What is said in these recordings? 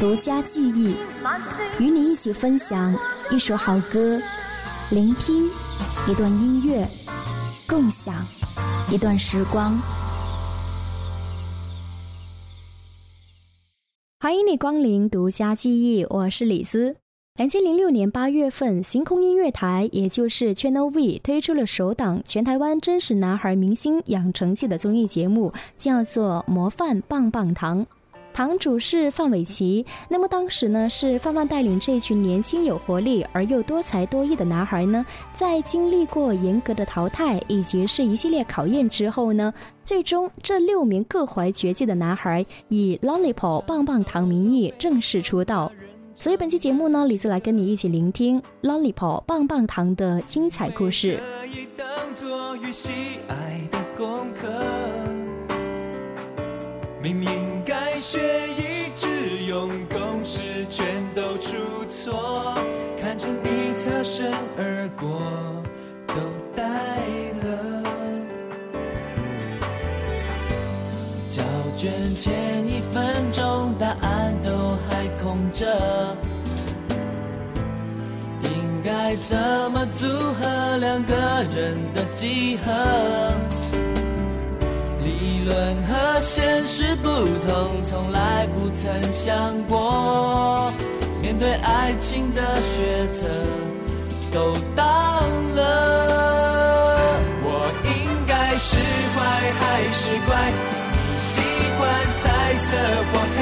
独家记忆，与你一起分享一首好歌，聆听一段音乐，共享一段时光。欢迎你光临独家记忆，我是李斯。两千零六年八月份，星空音乐台，也就是 Channel V 推出了首档全台湾真实男孩明星养成记的综艺节目，叫做《模范棒棒糖》。堂主是范玮琪，那么当时呢是范范带领这群年轻有活力而又多才多艺的男孩呢，在经历过严格的淘汰以及是一系列考验之后呢，最终这六名各怀绝技的男孩以 Lollipop 棒棒糖名义正式出道。所以本期节目呢，李子来跟你一起聆听 Lollipop 棒棒糖的精彩故事。可以当作与喜爱的功课。明明该学以致用，公式全都出错，看着你擦身而过，都呆了。交卷前一分钟，答案都还空着。应该怎么组合两个人的几何？理论和现实不同，从来不曾想过。面对爱情的选择，都当了。我应该是坏还是乖？你喜欢彩色或黑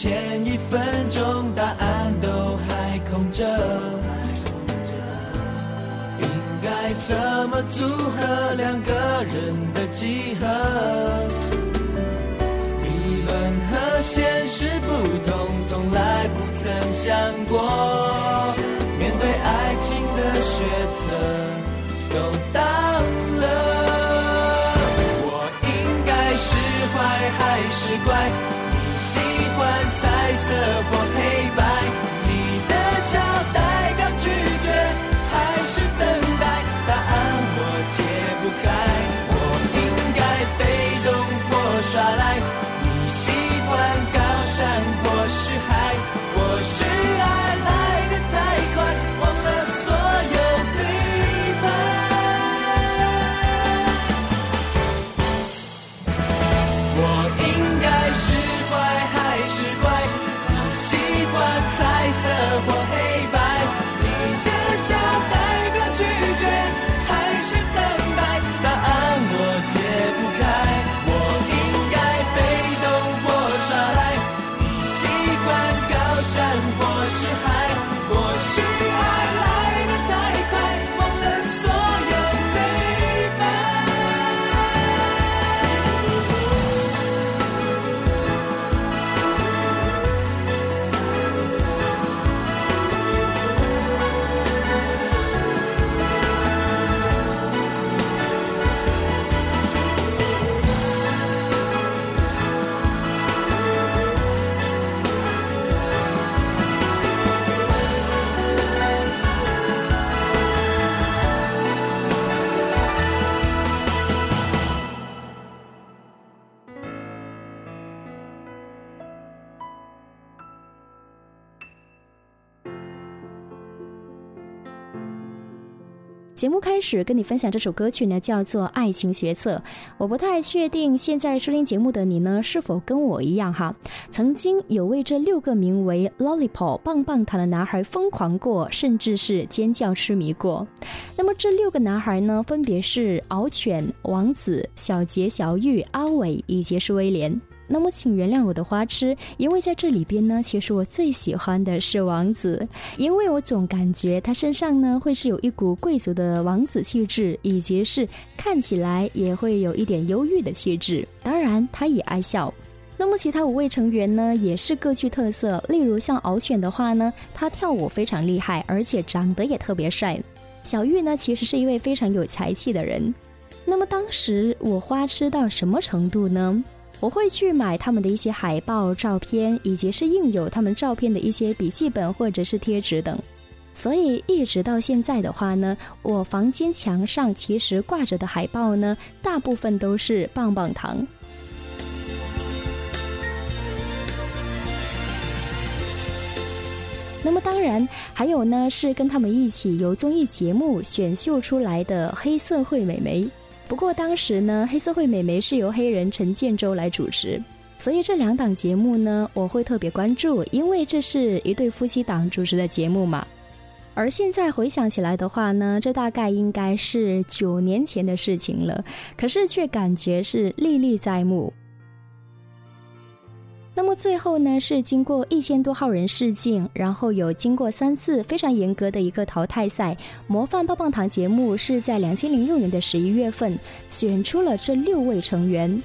前一分钟，答案都还空着。应该怎么组合两个人的集合？理论和现实不同，从来不曾想过。面对爱情的抉择，都当了。我应该是坏还是乖？喜欢彩色始跟你分享这首歌曲呢，叫做《爱情学册》。我不太确定现在收听节目的你呢，是否跟我一样哈，曾经有为这六个名为 Lollipop 棒棒糖的男孩疯狂过，甚至是尖叫痴迷过。那么这六个男孩呢，分别是敖犬、王子、小杰、小玉、阿伟以及是威廉。那么，请原谅我的花痴，因为在这里边呢，其实我最喜欢的是王子，因为我总感觉他身上呢会是有一股贵族的王子气质，以及是看起来也会有一点忧郁的气质。当然，他也爱笑。那么，其他五位成员呢，也是各具特色。例如像敖犬的话呢，他跳舞非常厉害，而且长得也特别帅。小玉呢，其实是一位非常有才气的人。那么当时我花痴到什么程度呢？我会去买他们的一些海报、照片，以及是印有他们照片的一些笔记本或者是贴纸等。所以一直到现在的话呢，我房间墙上其实挂着的海报呢，大部分都是棒棒糖。那么当然还有呢，是跟他们一起由综艺节目选秀出来的黑社会美眉。不过当时呢，黑社会美眉是由黑人陈建州来主持，所以这两档节目呢，我会特别关注，因为这是一对夫妻档主持的节目嘛。而现在回想起来的话呢，这大概应该是九年前的事情了，可是却感觉是历历在目。那么最后呢，是经过一千多号人试镜，然后有经过三次非常严格的一个淘汰赛，模范棒棒糖节目是在两千零六年的十一月份选出了这六位成员：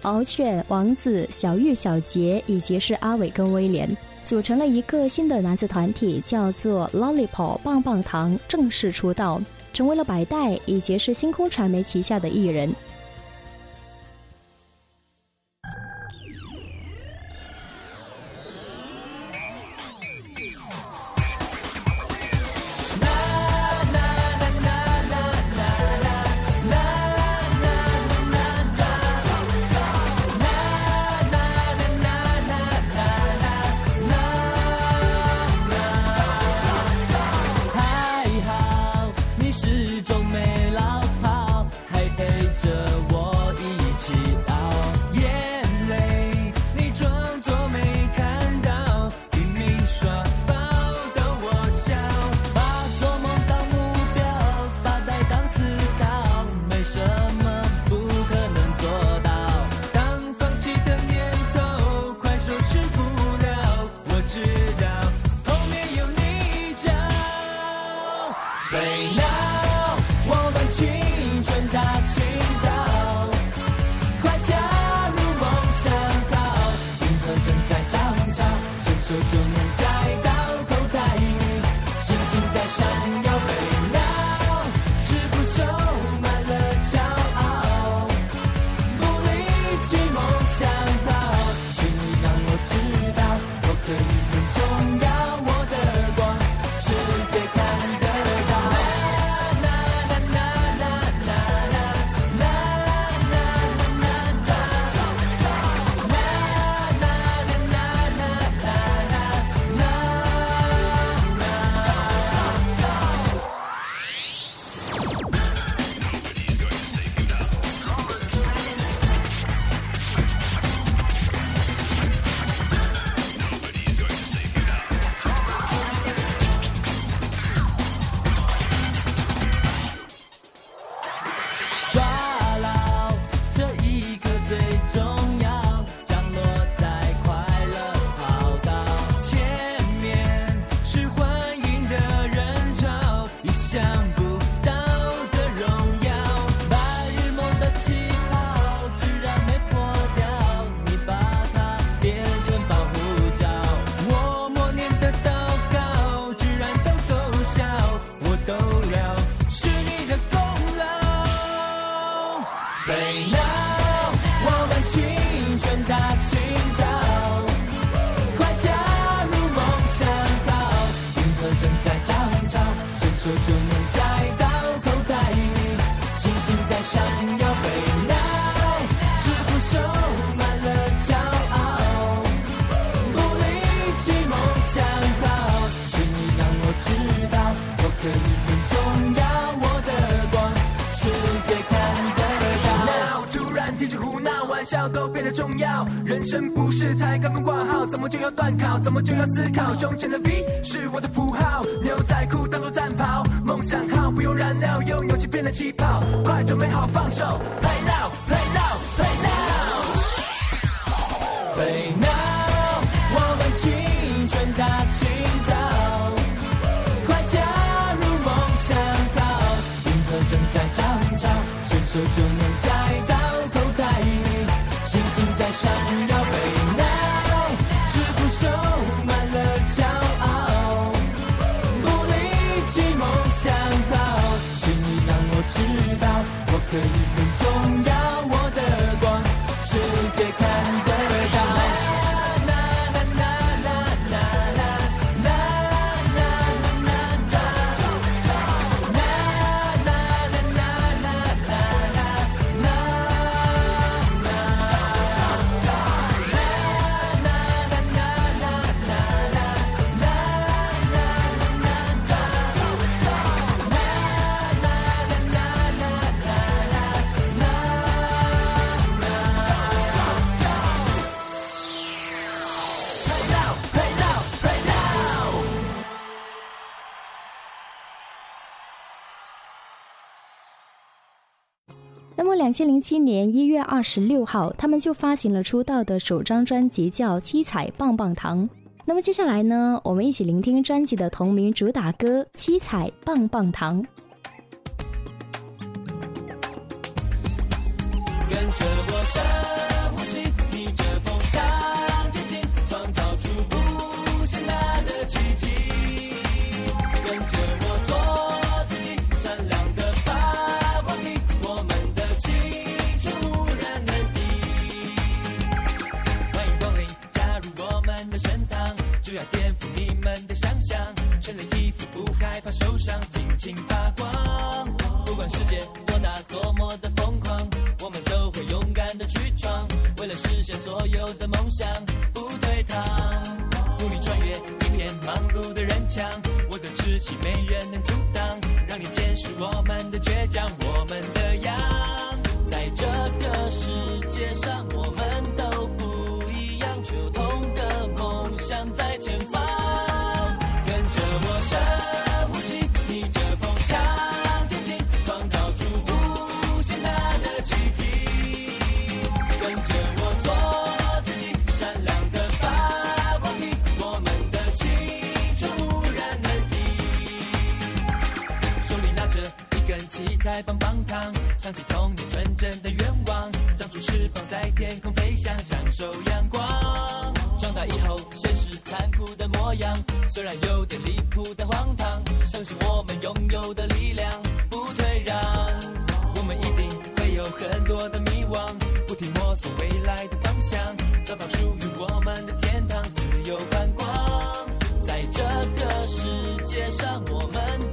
敖犬、王子、小玉、小杰，以及是阿伟跟威廉，组成了一个新的男子团体，叫做 Lollipop 棒棒糖，正式出道，成为了百代，以及是星空传媒旗下的艺人。就要思考胸前的 v 是我的符号，牛仔裤当做战袍，梦想号不用燃料，用勇气变得气泡，快准备好放手。二千零七年一月二十六号他们就发行了出道的首张专辑叫七彩棒棒糖。那么接下来呢我们一起聆听专辑的同名主打歌七彩棒棒糖。跟着受伤尽情发光，不管世界多大，多么的疯狂，我们都会勇敢的去闯。为了实现所有的梦想，不退堂。努力穿越一片忙碌的人墙，我的志气没人能阻挡，让你见识我们的倔强，我们的样。在这个世界上，我们。天空飞翔享受阳光长大以后现实残酷的模样虽然有点离谱的荒唐相信我们拥有的力量不退让我们一定会有很多的迷惘不停摸索未来的方向找到属于我们的天堂自由宽广在这个世界上我们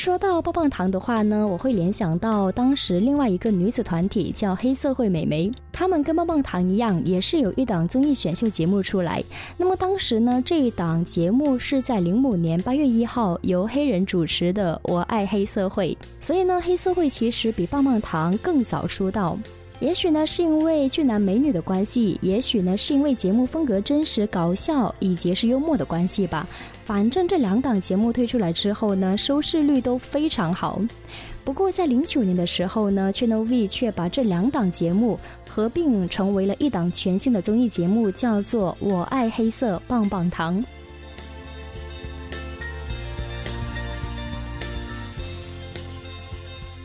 说到棒棒糖的话呢，我会联想到当时另外一个女子团体叫黑社会美眉，她们跟棒棒糖一样，也是有一档综艺选秀节目出来。那么当时呢，这一档节目是在零五年八月一号由黑人主持的《我爱黑社会》，所以呢，黑社会其实比棒棒糖更早出道。也许呢，是因为俊男美女的关系，也许呢，是因为节目风格真实搞笑以及是幽默的关系吧。反正这两档节目推出来之后呢，收视率都非常好。不过在零九年的时候呢，Channel V 却把这两档节目合并成为了一档全新的综艺节目，叫做《我爱黑色棒棒糖》。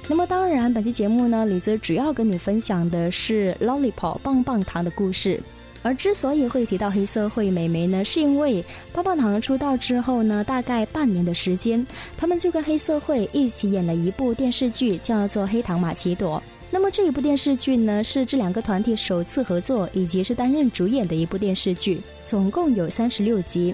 那么当然，本期节目呢，李子主要跟你分享的是 Lollipop 棒棒糖的故事。而之所以会提到黑社会美眉呢，是因为棒棒糖出道之后呢，大概半年的时间，他们就跟黑社会一起演了一部电视剧，叫做《黑糖玛奇朵》。那么这一部电视剧呢，是这两个团体首次合作，以及是担任主演的一部电视剧，总共有三十六集。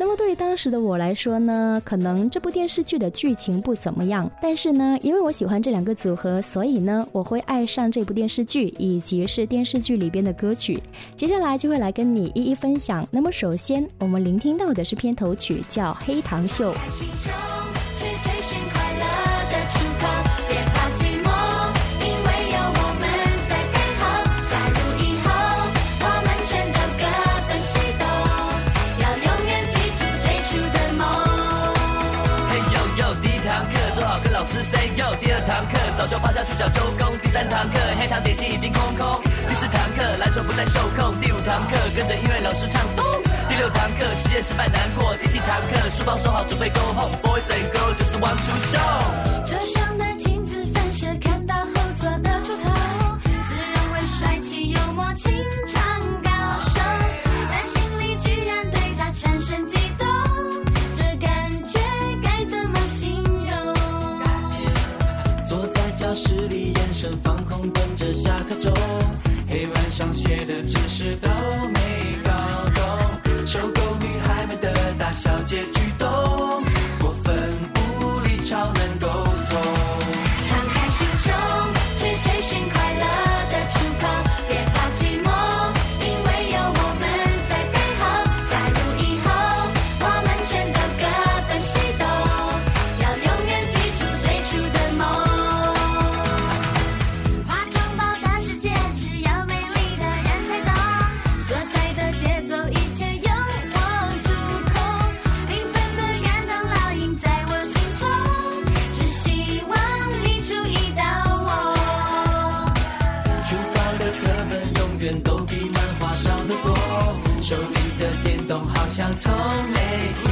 那么对于当时的我来说呢，可能这部电视剧的剧情不怎么样，但是呢，因为我喜欢这两个组合，所以呢，我会爱上这部电视剧以及是电视剧里边的歌曲。接下来就会来跟你一一分享。那么首先，我们聆听到的是片头曲，叫《黑糖秀》。就趴下去找周公。第三堂课，黑糖点心已经空空。第四堂课，篮球不再受控。第五堂课，跟着音乐老师唱咚。第六堂课，实验失败难过。第七堂课，书包收好，准备 go home。Boys and girls just want to show。等着下课像从没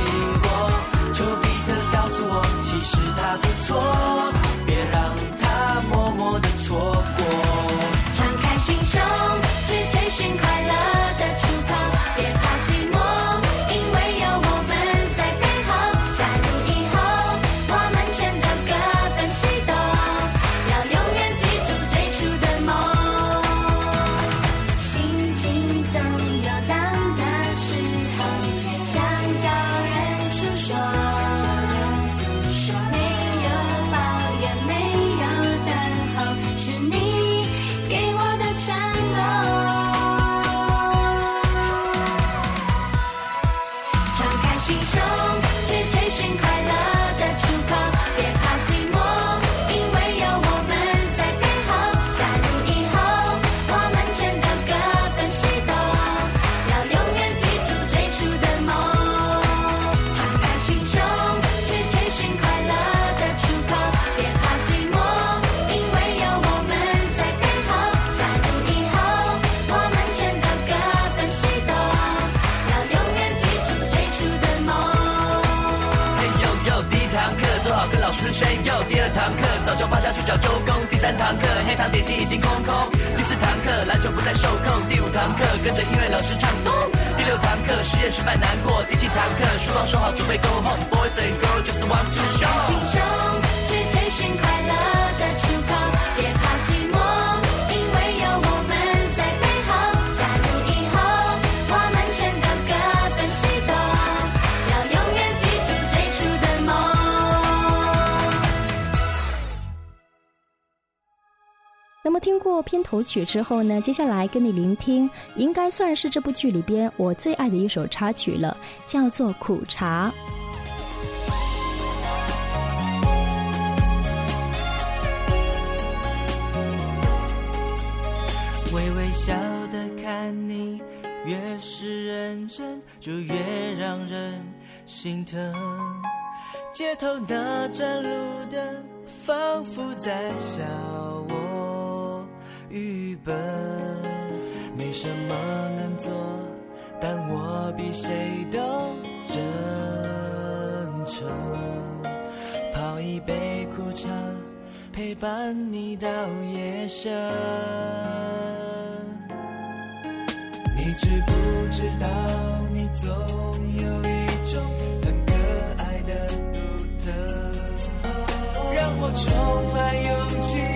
心已经空空，第四堂课篮球不再受控，第五堂课跟着音乐老师唱动，第六堂课实验失败难过，第七堂课书包收好准备 go home。Boys and girls just want to show。过片头曲之后呢接下来跟你聆听应该算是这部剧里边我最爱的一首插曲了叫做苦茶。微微笑的看你越是认真就越让人心疼。街头那盏路灯仿佛在笑愚笨没什么能做但我比谁都真诚泡一杯苦茶陪伴你到夜深。你知不知道你总有一种很可爱的独特。让我充满勇气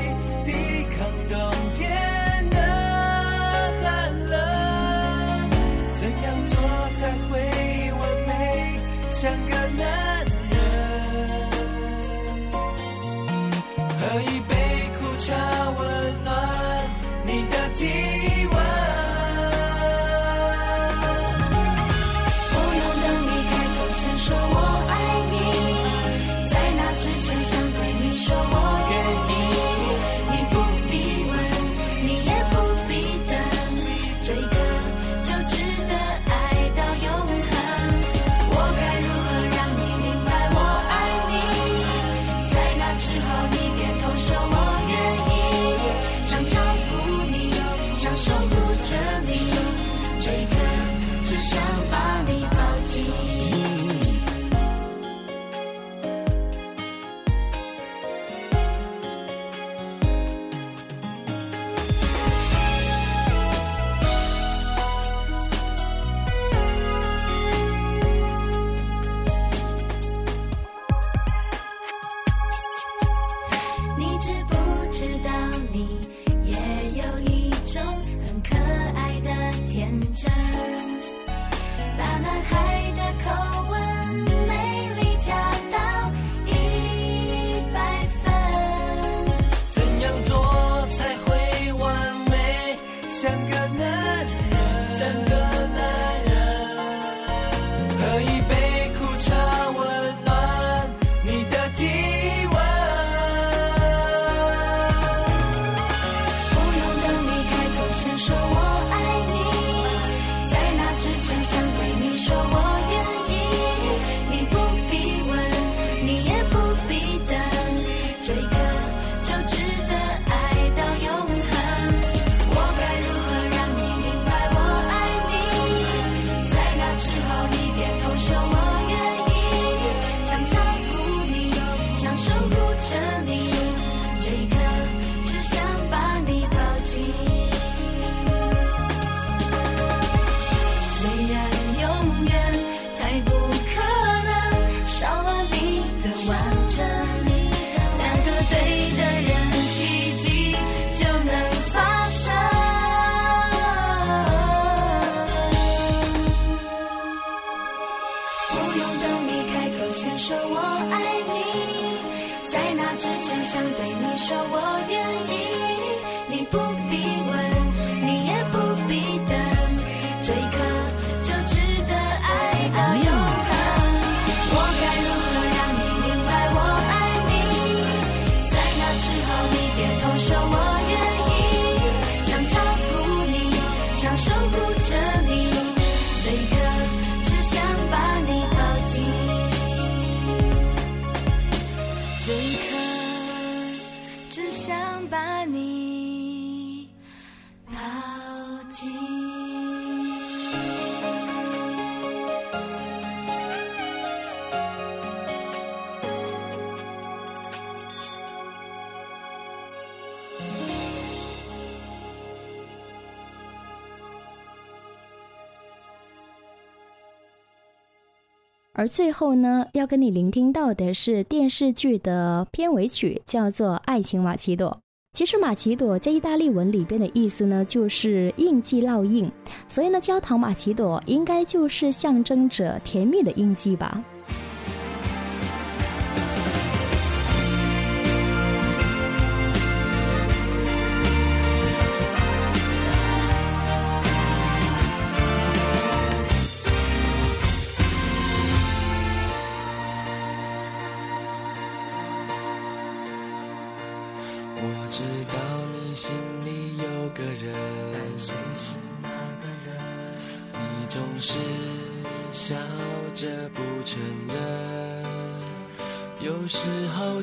而最后呢要跟你聆听到的是电视剧的片尾曲叫做爱情马奇朵。其实马奇朵在意大利文里边的意思呢就是印记烙印所以呢焦糖马奇朵应该就是象征着甜蜜的印记吧。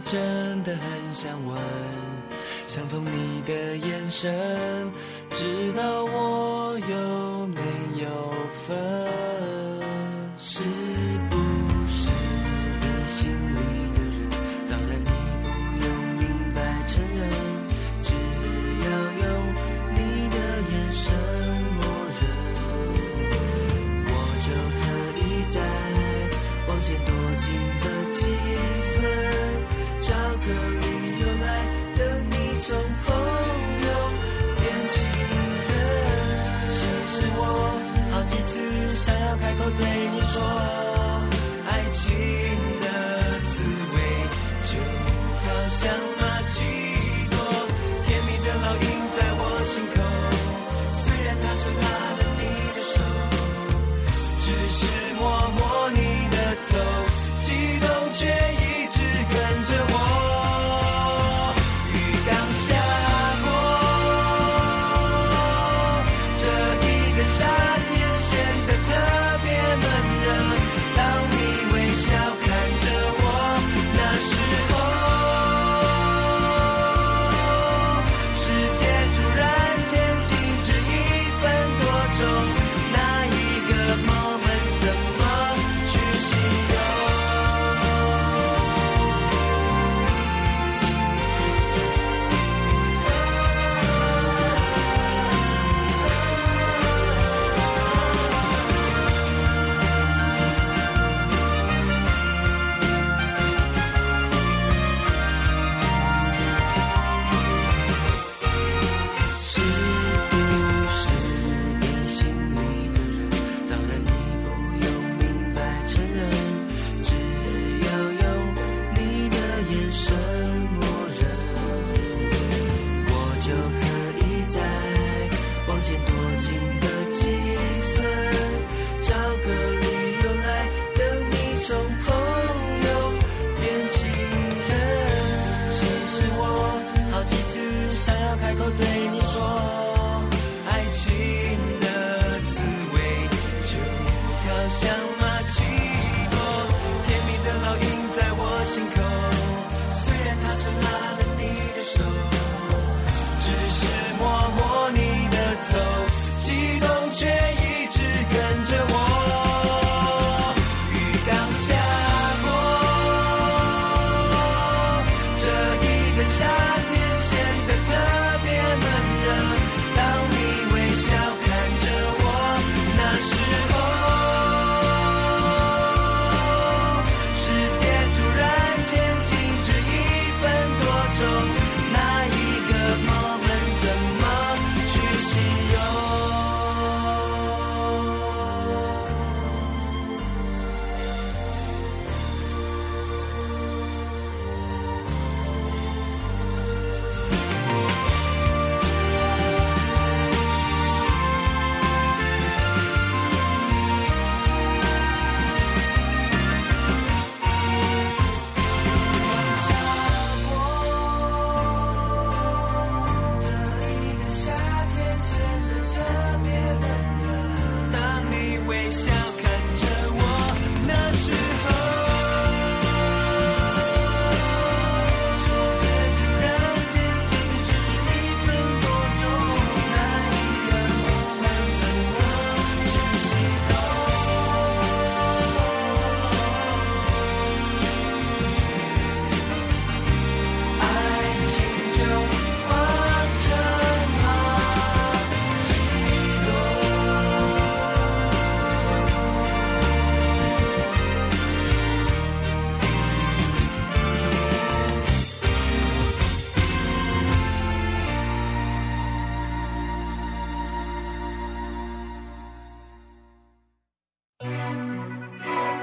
真的很想问想从你的眼神知道我有没有分。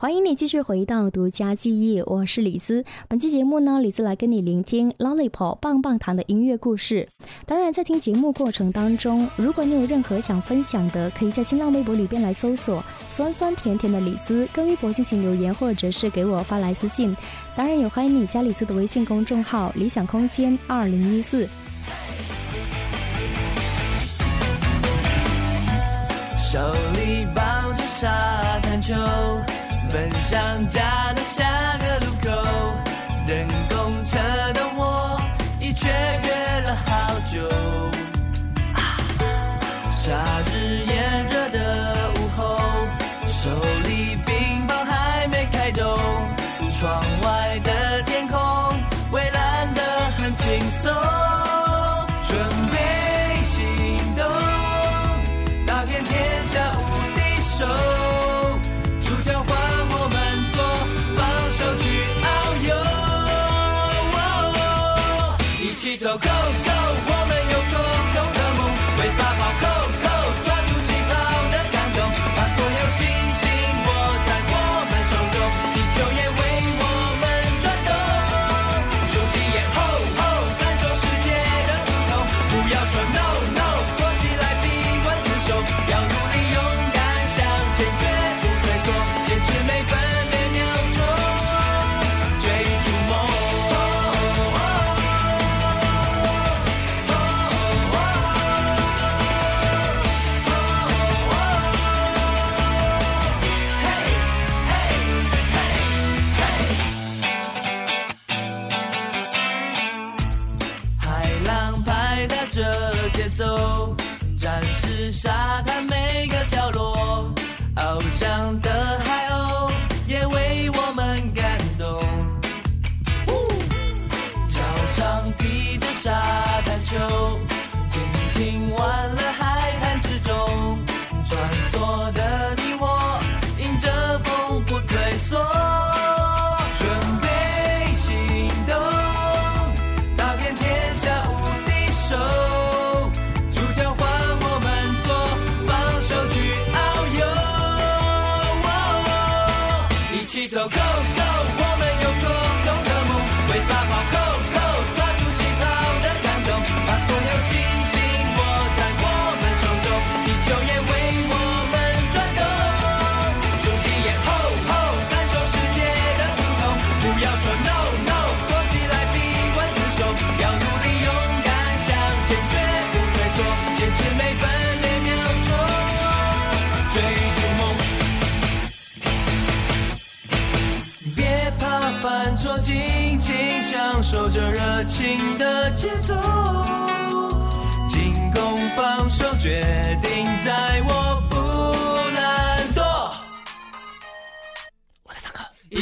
欢迎你继续回到独家记忆，我是李子。本期节目呢，李子来跟你聆听 Lollipop 棒棒糖的音乐故事。当然，在听节目过程当中，如果你有任何想分享的，可以在新浪微博里边来搜索“酸酸甜甜的李子”，跟微博进行留言，或者是给我发来私信。当然，也欢迎你加李子的微信公众号“理想空间二零一四”。手里抱着沙滩球，奔向家的下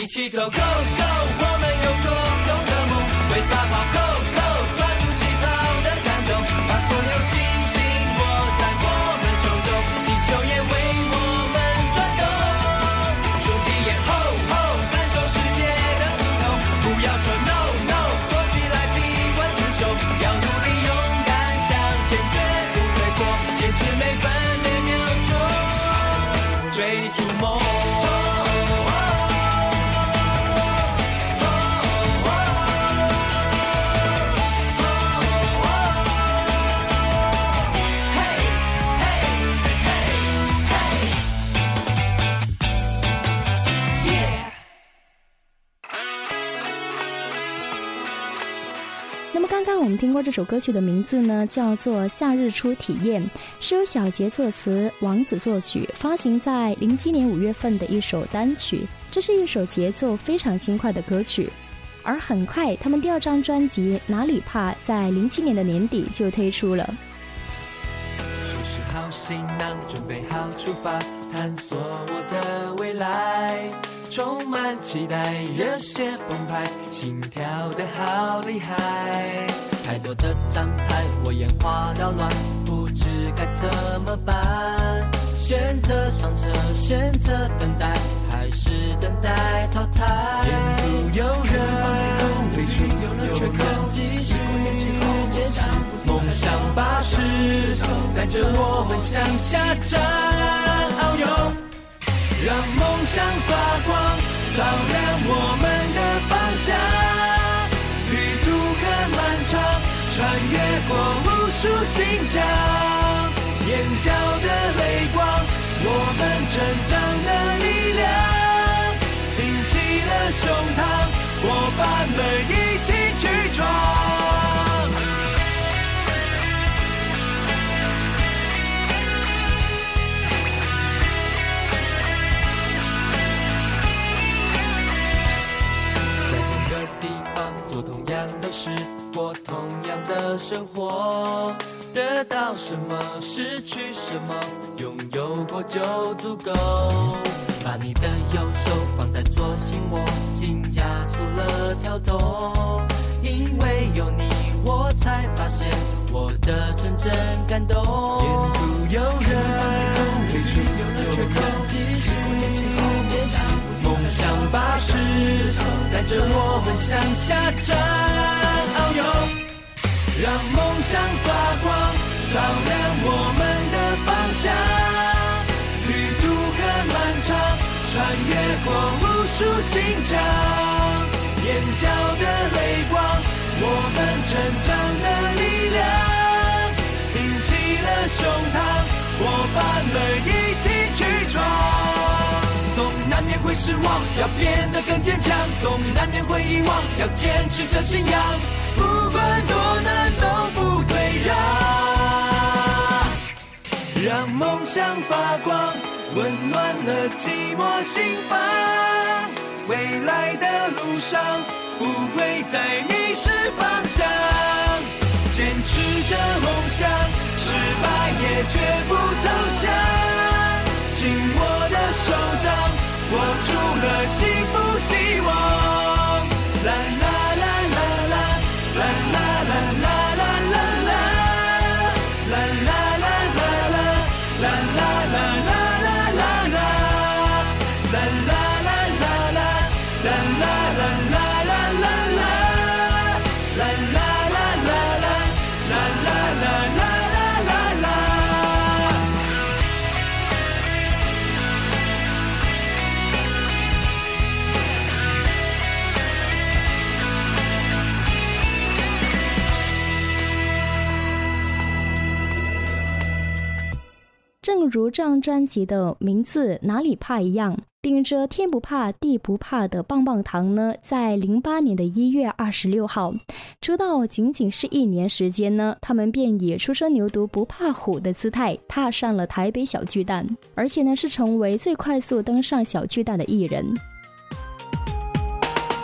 一起走，Go Go，我们有共同的梦，会发跑扣我们听过这首歌曲的名字呢，叫做《夏日初体验》，是由小杰作词，王子作曲，发行在零七年五月份的一首单曲。这是一首节奏非常轻快的歌曲。而很快，他们第二张专辑《哪里怕》在零七年的年底就推出了。收拾好行囊，准备好出发，探索我的未来。充满期待，热血澎湃，心跳的好厉害。太多的站牌，我眼花缭乱，不知该怎么办。选择上车，选择等待，还是等待淘汰？沿途有人退出，有人继续坚持，梦想巴士载着我们向下站，遨游。让梦想发光照亮我们的方向。旅途很漫长，穿越过无数心墙，眼角的泪光，我们成长的力量。挺起了胸膛，伙伴们一起去闯。过同样的生活，得到什么，失去什么，拥有过就足够。把你的右手放在左心窝，心加速了跳动，因为有你，我才发现我的纯真感动。沿途有人退出，有人继续坚持，梦想巴士载着我们向下站，遨游。让梦想发光，照亮我们的方向。旅途很漫长，穿越过无数心墙，眼角的泪光，我们成长的力量。挺起了胸膛，伙伴们一起去闯。总难免会失望，要变得更坚强；总难免会遗忘，要坚持着信仰。不管多难，都不退让。让梦想发光，温暖了寂寞心房。未来的路上，不会再迷失方向。坚持着梦想，失败也绝不投降。紧握的手掌，握住了幸福希望。啦如这张专辑的名字“哪里怕”一样，顶着天不怕地不怕的棒棒糖呢，在零八年的一月二十六号出道，仅仅是一年时间呢，他们便以初生牛犊不怕虎的姿态踏上了台北小巨蛋，而且呢是成为最快速登上小巨蛋的艺人。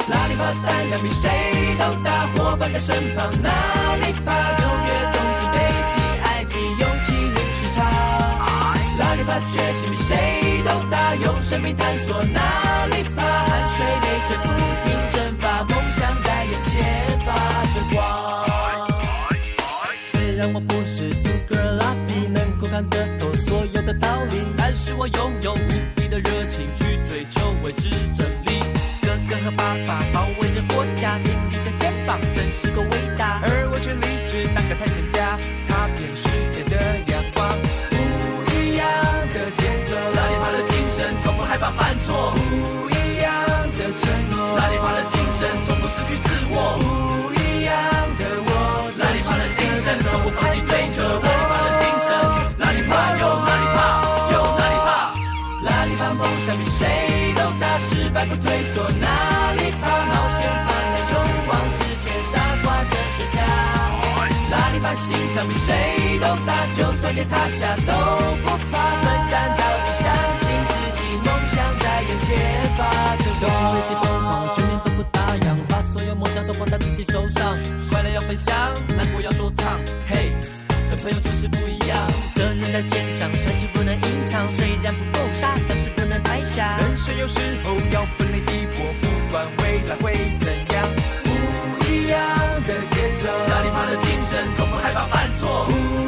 哪里怕胆量比谁都大，伙伴在身旁，哪里怕发决心比谁都大，用生命探索，哪里怕汗水泪水不停蒸发，梦想在眼前发着光。虽然我不是苏格拉底，能够看得透所有的道理，但是我拥有无比的热情去追求未知真理。哥哥和爸爸保卫着国家，里怕梦想比谁都大，失败不退缩，哪里怕冒险犯难，勇往直前，傻瓜着睡觉。哪里怕心脏比谁都大，就算天塌下都不怕，奋战到底，相信自己，梦想在眼前发着光。危机疯狂，全面都不打烊，把所有梦想都放在自己手上。快乐要分享，难过要说唱，嘿，这朋友就是不一样。责任在肩上，帅气不能隐藏，虽然不够傻，但是不能太傻。人生有时候要奋力一搏，不管未来会怎样。不一样的节奏，哪里怕的精神，从不害怕犯错。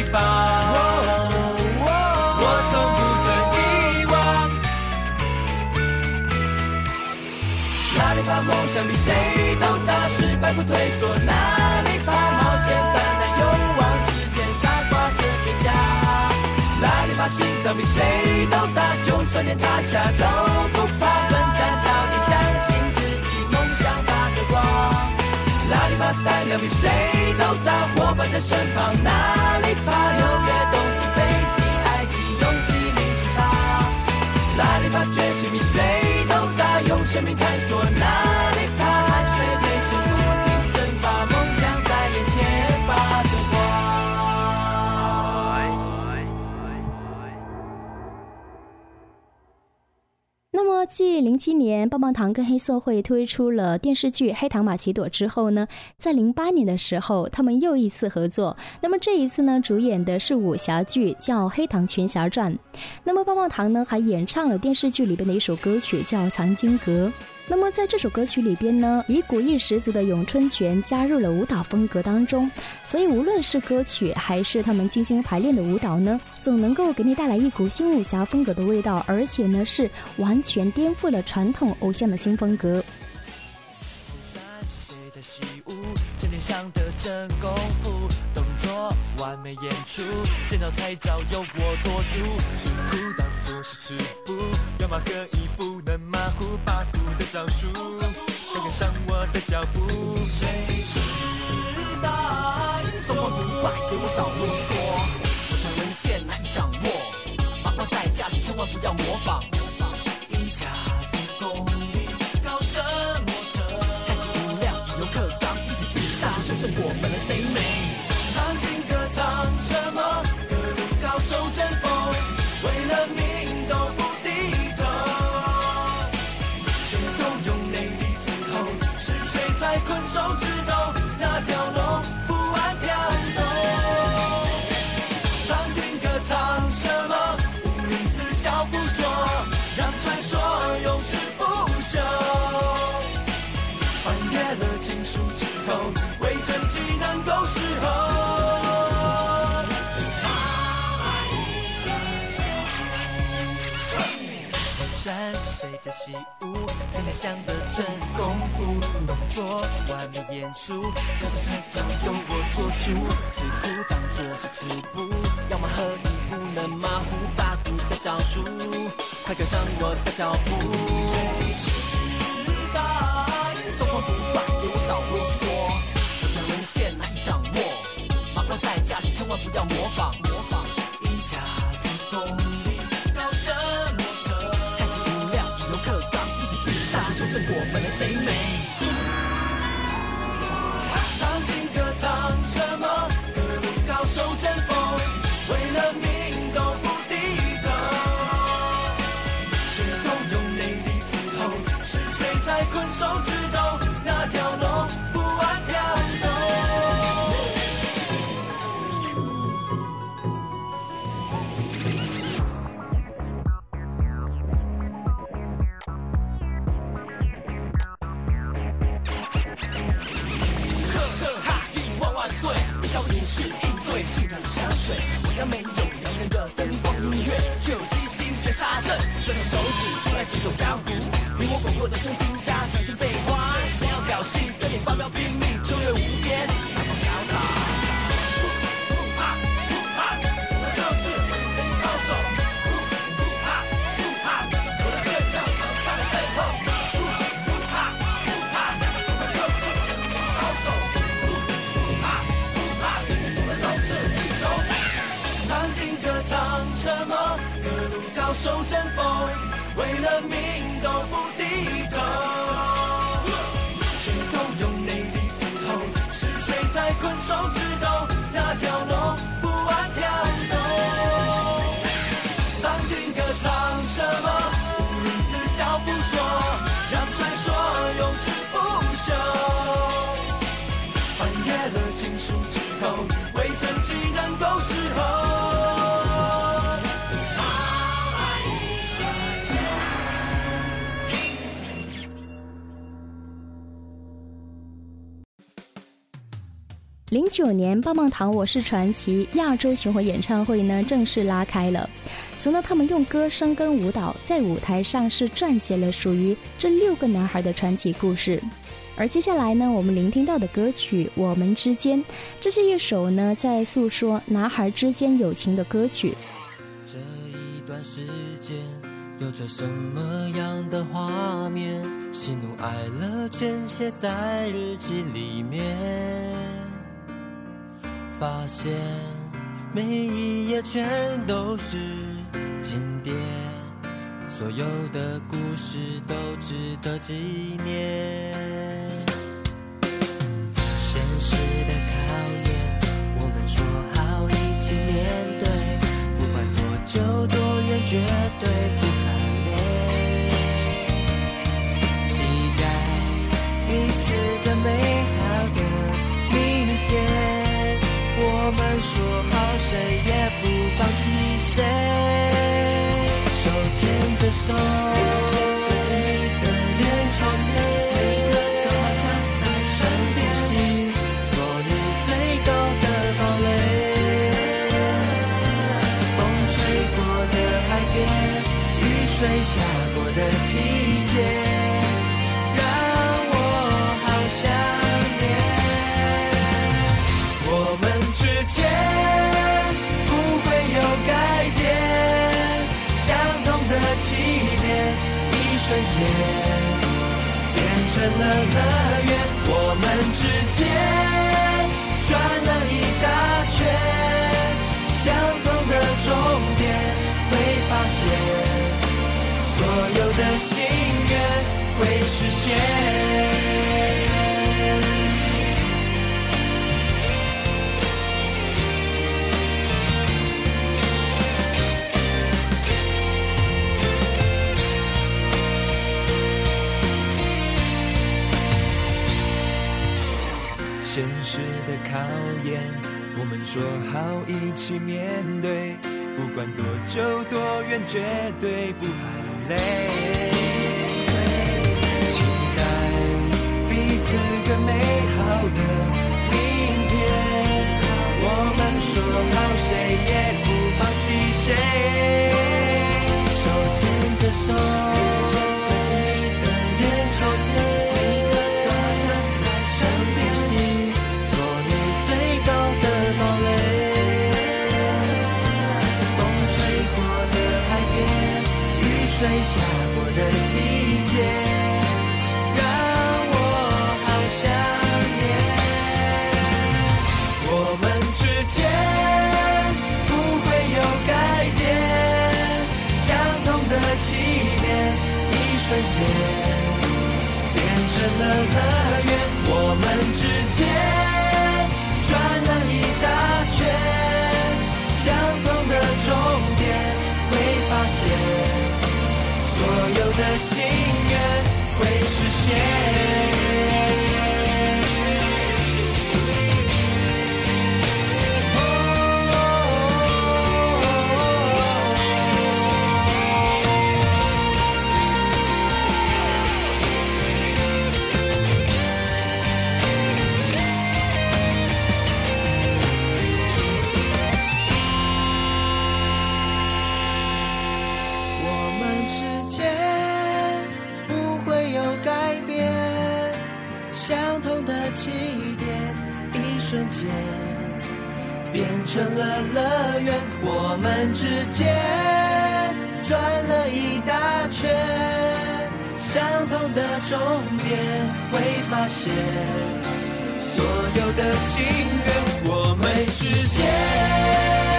地方。我从不曾遗忘。哪里怕梦想比谁都大，失败不退缩，哪里怕冒险犯难，勇往直前，傻瓜哲学家。哪里怕心脏比谁都大，就算天塌下都不怕，奋战到底，相信自己，梦想发着光。哪里怕胆量比谁都大，伙伴在身旁，零七年棒棒糖跟黑社会推出了电视剧《黑糖玛奇朵》之后呢，在零八年的时候，他们又一次合作。那么这一次呢，主演的是武侠剧，叫《黑糖群侠传》。那么棒棒糖呢，还演唱了电视剧里边的一首歌曲，叫《藏经阁》。那么在这首歌曲里边呢，以古意十足的咏春拳加入了舞蹈风格当中，所以无论是歌曲还是他们精心排练的舞蹈呢，总能够给你带来一股新武侠风格的味道，而且呢是完全颠覆了传统偶像的新风格。山谁？的真功夫，完美演出，见到菜招由我做主，吃苦当作是吃补，要么可以不能马虎，八股的招数，都跟上我的脚步。谁是大英雄？中国不败，给我少啰嗦。我想文献难掌握，麻烦在家里千万不要模仿。为政绩能够适候。山谁在习武？天天想的真功夫，动作完美演出，这次菜招由我做主，吃苦当作是吃补，要么合理不能马虎，八股的招数，快跟上我的脚步。谁是大英中国雄？不败，给我少啰嗦。放，在家里千万不要模仿。我家没有遥远的灯光音乐，却有七星绝杀阵。甩动手指出来行走江湖，你我广阔的胸襟加强进废话。谁要挑衅，跟你发飙拼命，就越无边，那么潇洒。手争锋，为了命都不低头。拳头用内力伺候，是谁在困兽之斗？那条龙不安跳动。藏经阁藏什么？无名私笑不说，让传说永世不朽。翻越了经书之后，为政绩能够零九年，棒棒糖《我是传奇》亚洲巡回演唱会呢正式拉开了。从呢，他们用歌声跟舞蹈在舞台上是撰写了属于这六个男孩的传奇故事。而接下来呢，我们聆听到的歌曲《我们之间》，这是一首呢在诉说男孩之间友情的歌曲。这一段时间有着什么样的画面？喜怒哀乐全写在日记里面，发现每一页全都是经典，所有的故事都值得纪念。现实的考验，我们说好一起面对，不管多久多远，绝对不喊累。期待彼此的谁也不放弃谁。手牵着手，成了乐园。我们之间转了一大圈，相同的终点，会发现所有的心愿会实现。考验，我们说好一起面对，不管多久多远，绝对不喊累。期待彼此更美好的明天，我们说好谁也不放弃谁，手牵着手，水下过的季节，让我好想念。我们之间不会有改变，相同的起点，一瞬间。变成了乐园。我们之间转了一大心愿会实现。成了乐园。我们之间转了一大圈，相同的终点，会发现所有的心愿，我们之间。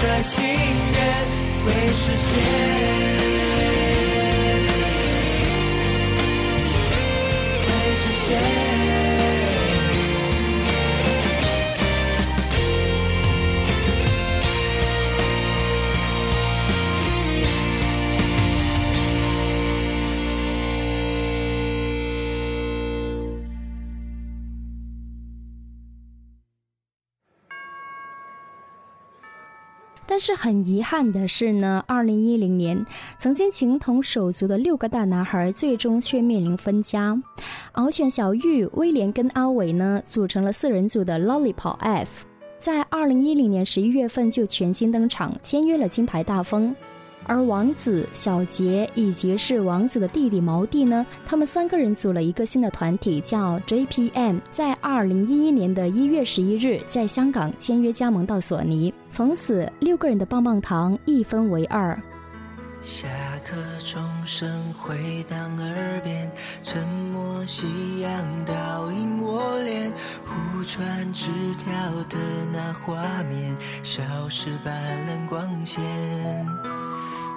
的心愿会实现，会实现。但是很遗憾的是呢，二零一零年曾经情同手足的六个大男孩，最终却面临分家。敖犬小玉、威廉跟阿伟呢，组成了四人组的 Lollipop F，在二零一零年十一月份就全新登场，签约了金牌大风。而王子、小杰以及是王子的弟弟毛弟呢，他们三个人组了一个新的团体，叫 JPM，在二零一一年的一月十一日，在香港签约加盟到索尼，从此六个人的棒棒糖一分为二。下课钟声回荡耳边，沉默夕阳倒映我脸，互传纸条的那画面，消失斑斓光线。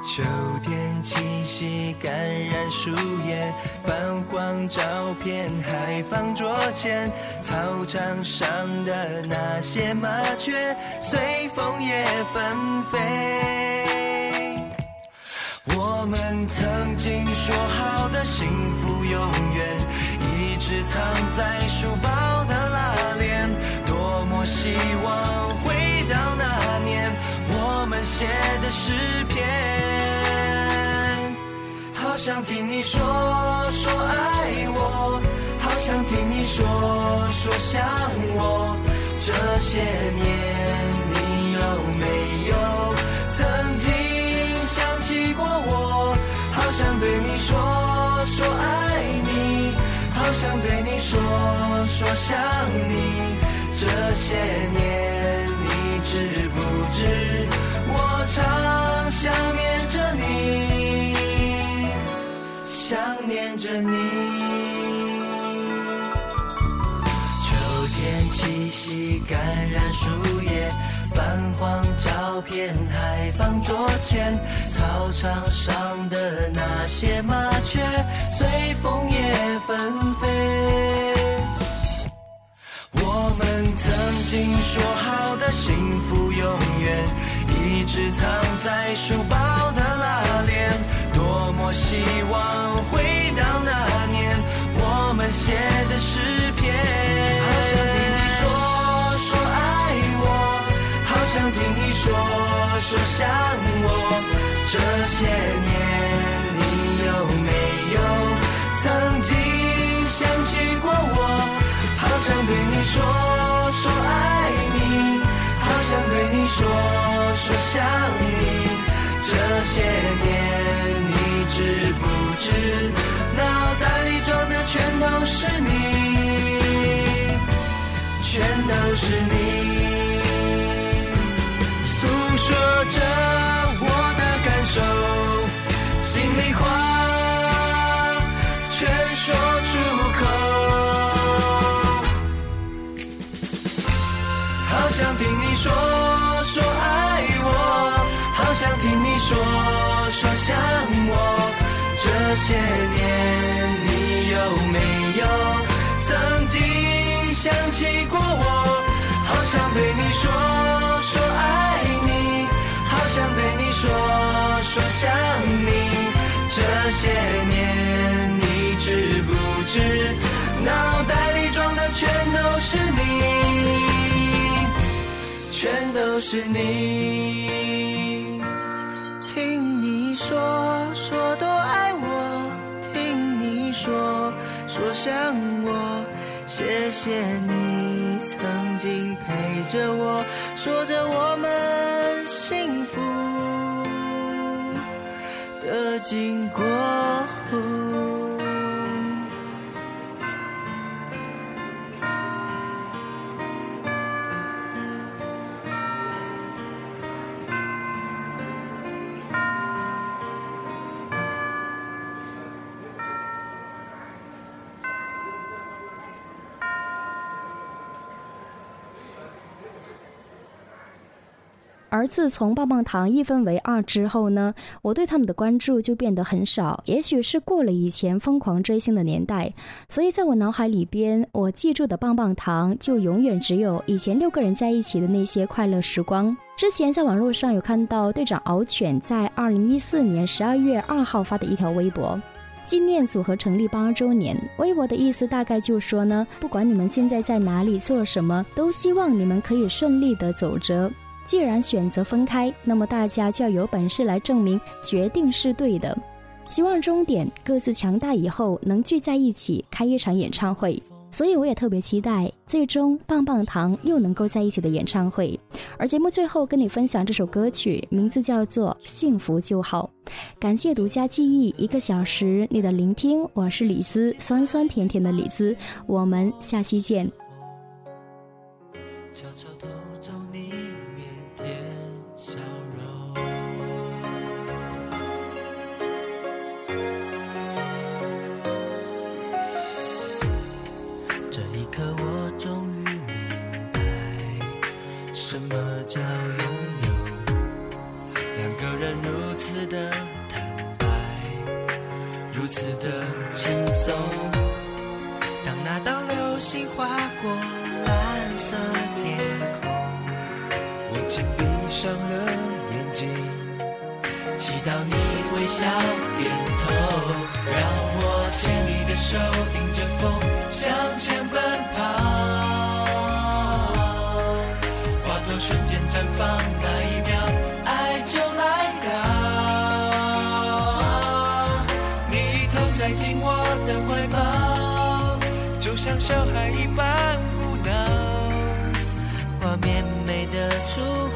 秋天气息感染树叶，泛黄照片还放桌前，操场上的那些麻雀随风也纷飞。我们曾经说好的幸福永远，一直藏在书包的拉链。多么希望回，们写的诗篇。好想听你说说爱我，好想听你说说想我。这些年你有没有曾经想起过我？好想对你说说爱你，好想对你说说想你。这些年知不知我常想念着你，想念着你。秋天气息感染树叶，泛黄照片还放桌前，操场上的那些麻雀随风也纷飞。我们曾经说好的幸福永远，一直藏在书包的拉链。多么希望回到那年，我们写的诗篇。好想听你说说爱我，好想听你说说想我。这些年你有没有曾经想起过我？好想对你说说爱你，好想对你说说想你。这些年你知不知，脑袋里装的全都是你，全都是你，诉说着我的感受，心里话全说出口。好想听你说说爱我，好想听你说说想我。这些年你有没有曾经想起过我？好想对你说说爱你，好想对你说说想你。这些年你知不知，脑袋里装的全都是你。是你。听你说说多爱我，听你说说想我，谢谢你曾经陪着我，说着我们幸福的经过。而自从棒棒糖一分为二之后呢，我对他们的关注就变得很少。也许是过了以前疯狂追星的年代，所以在我脑海里边，我记住的棒棒糖就永远只有以前六个人在一起的那些快乐时光。之前在网络上有看到队长敖犬在二零一四年十二月二号发的一条微博。纪念组合成立八周年，微博的意思大概就说呢，不管你们现在在哪里做什么，都希望你们可以顺利的走着。既然选择分开，那么大家就要有本事来证明决定是对的。希望终点各自强大以后能聚在一起开一场演唱会。所以我也特别期待最终棒棒糖又能够在一起的演唱会。而节目最后跟你分享这首歌曲，名字叫做《幸福就好》。感谢独家记忆一个小时你的聆听，我是李子，酸酸甜甜的李子，我们下期见。刻，我终于明白，什么叫拥有。两个人如此的坦白，如此的轻松。当那道流星划过蓝色天空，我紧闭上了眼睛，祈祷你微笑点头，让我牵你的手，迎着风向前绽放，那一秒，爱就来到。你投栽进我的怀抱，就像小孩一般胡闹，画面美得出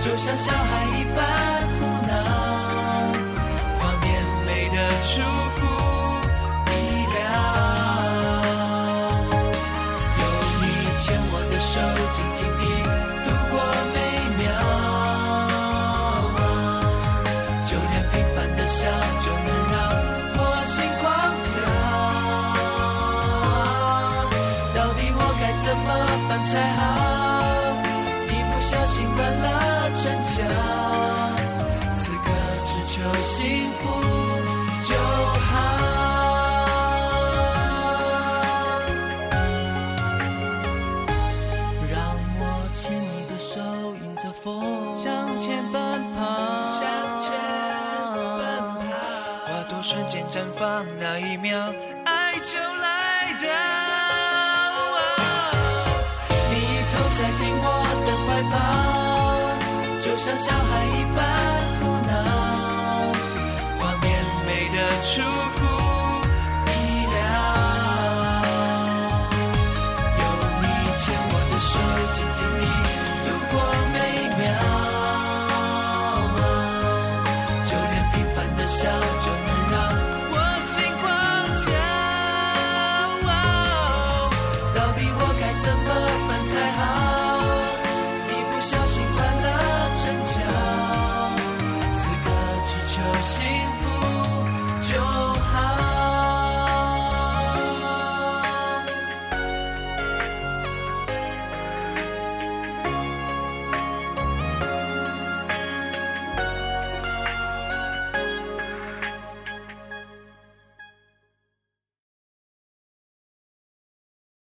就像小孩一般。放，那一秒，爱就来到。你一头栽进我的怀抱，就像小孩一般胡闹，画面美的出